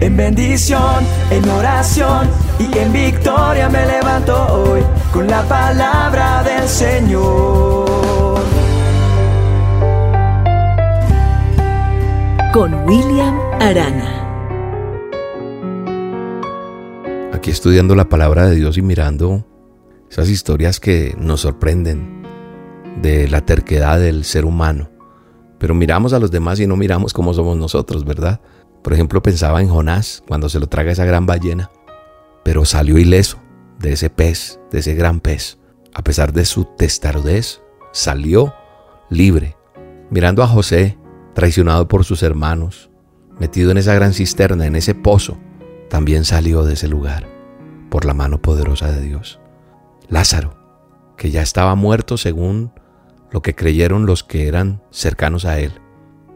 En bendición, en oración y en victoria me levanto hoy con la palabra del Señor. Con William Arana. Aquí estudiando la palabra de Dios y mirando esas historias que nos sorprenden de la terquedad del ser humano. Pero miramos a los demás y no miramos cómo somos nosotros, ¿verdad? Por ejemplo, pensaba en Jonás cuando se lo traga esa gran ballena, pero salió ileso de ese pez, de ese gran pez. A pesar de su testarudez, salió libre. Mirando a José, traicionado por sus hermanos, metido en esa gran cisterna, en ese pozo, también salió de ese lugar por la mano poderosa de Dios. Lázaro, que ya estaba muerto según lo que creyeron los que eran cercanos a él,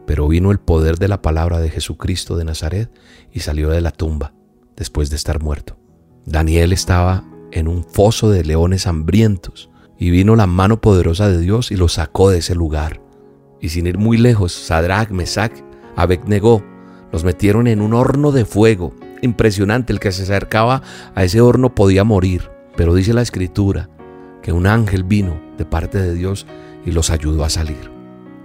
pero vino el poder de la palabra de Jesucristo de Nazaret y salió de la tumba después de estar muerto. Daniel estaba en un foso de leones hambrientos y vino la mano poderosa de Dios y lo sacó de ese lugar. Y sin ir muy lejos, Sadrach, Mesach, Abednego los metieron en un horno de fuego. Impresionante, el que se acercaba a ese horno podía morir. Pero dice la escritura que un ángel vino de parte de Dios y los ayudó a salir.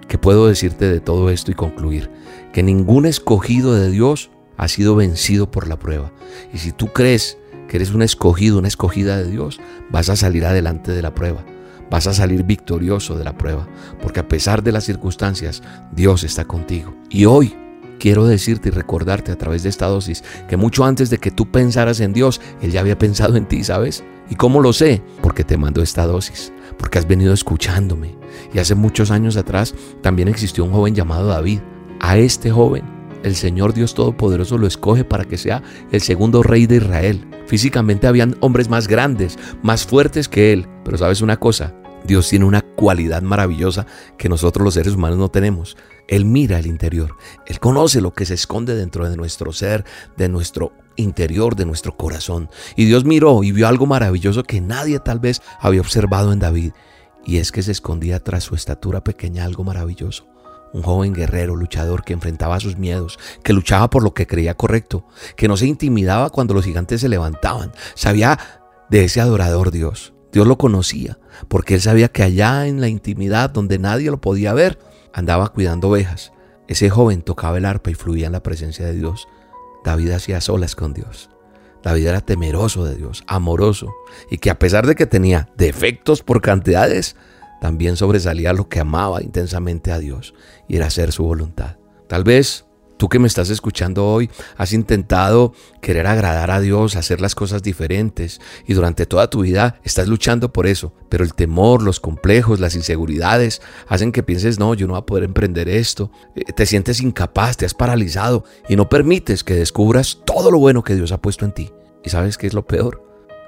¿Qué puedo decirte de todo esto y concluir? Que ningún escogido de Dios ha sido vencido por la prueba. Y si tú crees que eres un escogido, una escogida de Dios, vas a salir adelante de la prueba. Vas a salir victorioso de la prueba. Porque a pesar de las circunstancias, Dios está contigo. Y hoy quiero decirte y recordarte a través de esta dosis que mucho antes de que tú pensaras en Dios, Él ya había pensado en ti, ¿sabes? ¿Y cómo lo sé? Porque te mando esta dosis, porque has venido escuchándome. Y hace muchos años atrás también existió un joven llamado David. A este joven, el Señor Dios Todopoderoso lo escoge para que sea el segundo rey de Israel. Físicamente habían hombres más grandes, más fuertes que él. Pero sabes una cosa, Dios tiene una cualidad maravillosa que nosotros los seres humanos no tenemos. Él mira el interior. Él conoce lo que se esconde dentro de nuestro ser, de nuestro interior, de nuestro corazón. Y Dios miró y vio algo maravilloso que nadie tal vez había observado en David. Y es que se escondía tras su estatura pequeña algo maravilloso. Un joven guerrero, luchador que enfrentaba sus miedos, que luchaba por lo que creía correcto, que no se intimidaba cuando los gigantes se levantaban. Sabía de ese adorador Dios. Dios lo conocía, porque él sabía que allá en la intimidad donde nadie lo podía ver, andaba cuidando ovejas. Ese joven tocaba el arpa y fluía en la presencia de Dios. David hacía solas con Dios. David era temeroso de Dios, amoroso, y que a pesar de que tenía defectos por cantidades, también sobresalía lo que amaba intensamente a Dios y era hacer su voluntad. Tal vez Tú que me estás escuchando hoy, has intentado querer agradar a Dios, hacer las cosas diferentes y durante toda tu vida estás luchando por eso, pero el temor, los complejos, las inseguridades hacen que pienses, no, yo no voy a poder emprender esto, eh, te sientes incapaz, te has paralizado y no permites que descubras todo lo bueno que Dios ha puesto en ti. ¿Y sabes qué es lo peor?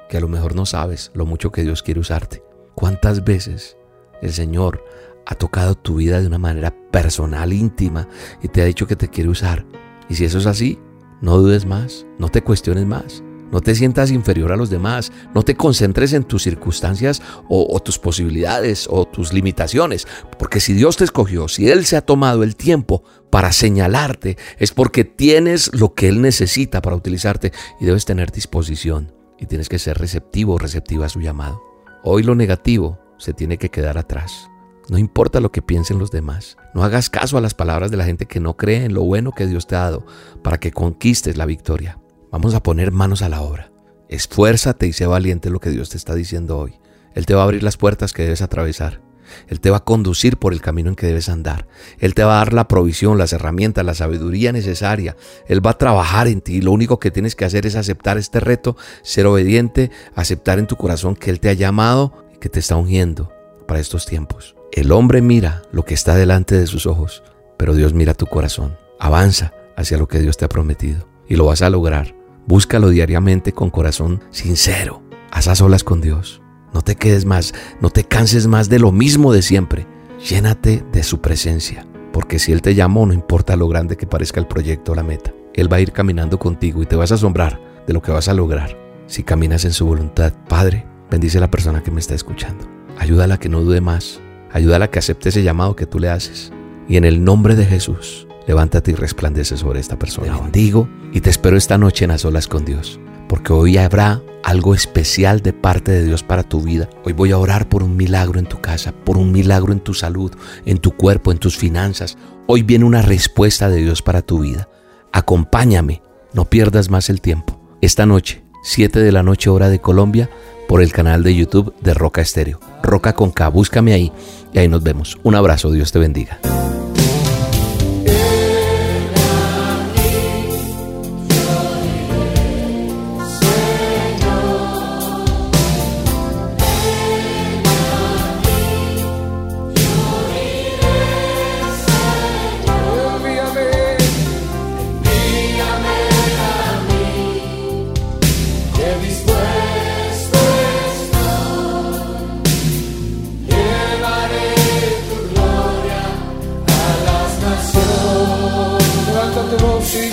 Que a lo mejor no sabes lo mucho que Dios quiere usarte. ¿Cuántas veces el Señor ha tocado tu vida de una manera personal, íntima, y te ha dicho que te quiere usar. Y si eso es así, no dudes más, no te cuestiones más. No te sientas inferior a los demás, no te concentres en tus circunstancias o, tus posibilidades o tus limitaciones, porque si Dios te escogió, si Él se ha tomado el tiempo para señalarte, es porque tienes lo que Él necesita para utilizarte y debes tener disposición y tienes que ser receptivo o receptiva a su llamado. Hoy lo negativo se tiene que quedar atrás. No importa lo que piensen los demás. No hagas caso a las palabras de la gente que no cree en lo bueno que Dios te ha dado para que conquistes la victoria. Vamos a poner manos a la obra. Esfuérzate y sé valiente lo que Dios te está diciendo hoy. Él te va a abrir las puertas que debes atravesar. Él te va a conducir por el camino en que debes andar. Él te va a dar la provisión, las herramientas, la sabiduría necesaria. Él va a trabajar en ti. Lo único que tienes que hacer es aceptar este reto, ser obediente, aceptar en tu corazón que Él te ha llamado y que te está ungiendo para estos tiempos. El hombre mira lo que está delante de sus ojos, pero Dios mira tu corazón. Avanza hacia lo que Dios te ha prometido y lo vas a lograr. Búscalo diariamente con corazón sincero. Haz a solas con Dios. No te quedes más, no te canses más de lo mismo de siempre. Llénate de su presencia, porque si Él te llamó, no importa lo grande que parezca el proyecto o la meta. Él va a ir caminando contigo y te vas a asombrar de lo que vas a lograr si caminas en su voluntad. Padre, bendice a la persona que me está escuchando. Ayúdala a que no dude más Ayúdala a que acepte ese llamado que tú le haces. Y en el nombre de Jesús, levántate y resplandece sobre esta persona. Te bendigo y te espero esta noche en las olas con Dios, porque hoy habrá algo especial de parte de Dios para tu vida. Hoy voy a orar por un milagro en tu casa, por un milagro en tu salud, en tu cuerpo, en tus finanzas. Hoy viene una respuesta de Dios para tu vida. Acompáñame, no pierdas más el tiempo. Esta noche, 7 de la noche hora de Colombia, por el canal de YouTube de Roca Estéreo. Roca con K, búscame ahí y ahí nos vemos. Un abrazo, Dios te bendiga.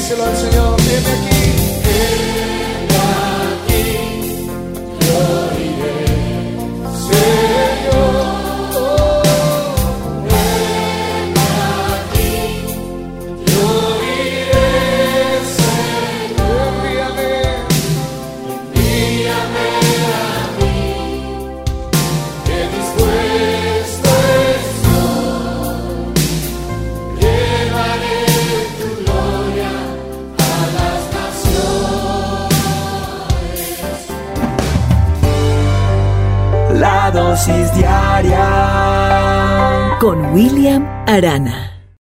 Díselo con William Arana.